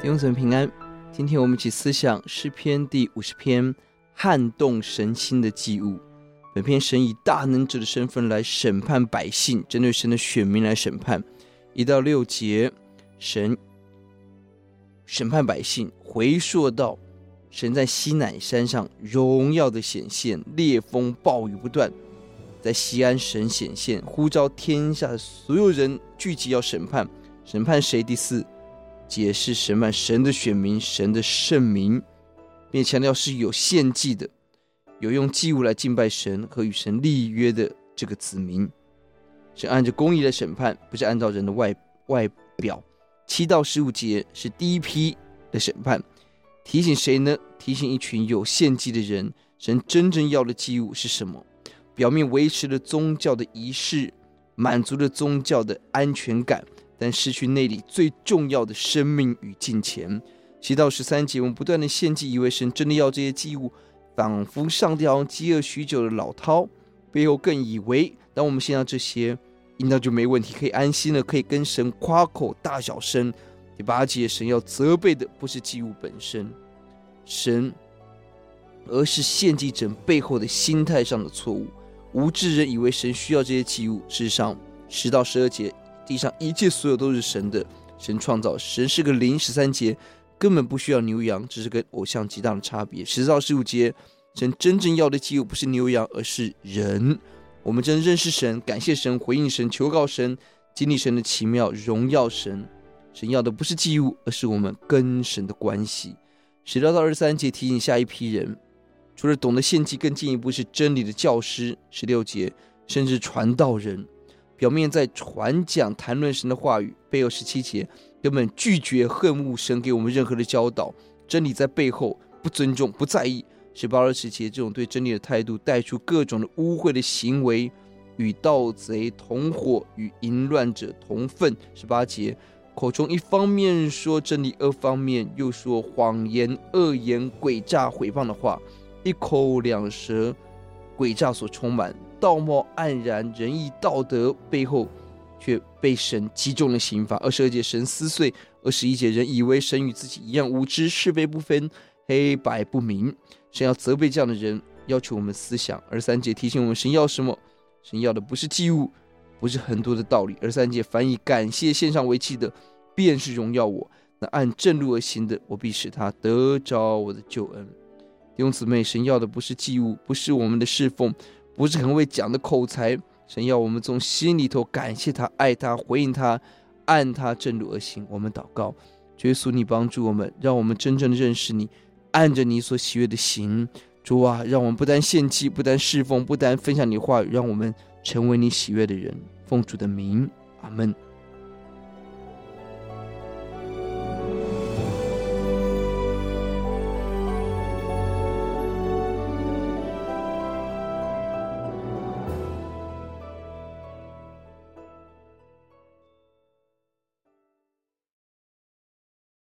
弟兄姊妹平安，今天我们一起思想诗篇第五十篇，撼动神心的祭物。本篇神以大能者的身份来审判百姓，针对神的选民来审判。一到六节，神审判百姓，回溯到神在西乃山上荣耀的显现，烈风暴雨不断，在西安神显现，呼召天下所有人聚集要审判，审判谁？第四。解释审判神的选民，神的圣民，并强调是有献祭的，有用祭物来敬拜神和与神立约的这个子民，是按着公义来审判，不是按照人的外外表。七到十五节是第一批的审判，提醒谁呢？提醒一群有献祭的人，神真正要的祭物是什么？表面维持了宗教的仪式，满足了宗教的安全感。但失去内里最重要的生命与金钱。七到十三节，我们不断的献祭，以为神真的要这些祭物，仿佛上帝好像饥饿许久的老饕，背后更以为，当我们献上这些，应当就没问题，可以安心了，可以跟神夸口大小声。第八节，神要责备的不是祭物本身，神，而是献祭者背后的心态上的错误。无知人以为神需要这些祭物，事实上，十到十二节。地上一切所有都是神的，神创造，神是个灵。十三节根本不需要牛羊，只是跟偶像极大的差别。十四到十五节，神真正要的祭物不是牛羊，而是人。我们真认识神，感谢神，回应神，求告神，经历神的奇妙，荣耀神。神要的不是祭物，而是我们跟神的关系。十六到二十三节提醒下一批人，除了懂得献祭，更进一步是真理的教师。十六节甚至传道人。表面在传讲谈论神的话语，背后十七节根本拒绝恨恶神给我们任何的教导，真理在背后不尊重不在意。十八二十节这种对真理的态度，带出各种的污秽的行为，与盗贼同伙，与淫乱者同分。十八节口中一方面说真理，二方面又说谎言、恶言、诡诈、毁谤的话，一口两舌，诡诈所充满。道貌岸然，仁义道德背后，却被神击中了刑罚。二十二节神撕碎，二十一节人以为神与自己一样无知，是非不分，黑白不明。神要责备这样的人，要求我们思想。二三节提醒我们，神要什么？神要的不是祭物，不是很多的道理。二三节凡以感谢献上为祭的，便是荣耀我。那按正路而行的，我必使他得着我的救恩。弟兄姊妹，神要的不是祭物，不是我们的侍奉。不是很会讲的口才，神要我们从心里头感谢他、爱他、回应他，按他正路而行。我们祷告，耶稣，你帮助我们，让我们真正的认识你，按着你所喜悦的行。主啊，让我们不单献祭，不单侍奉，不单分享你话语，让我们成为你喜悦的人。奉主的名，阿门。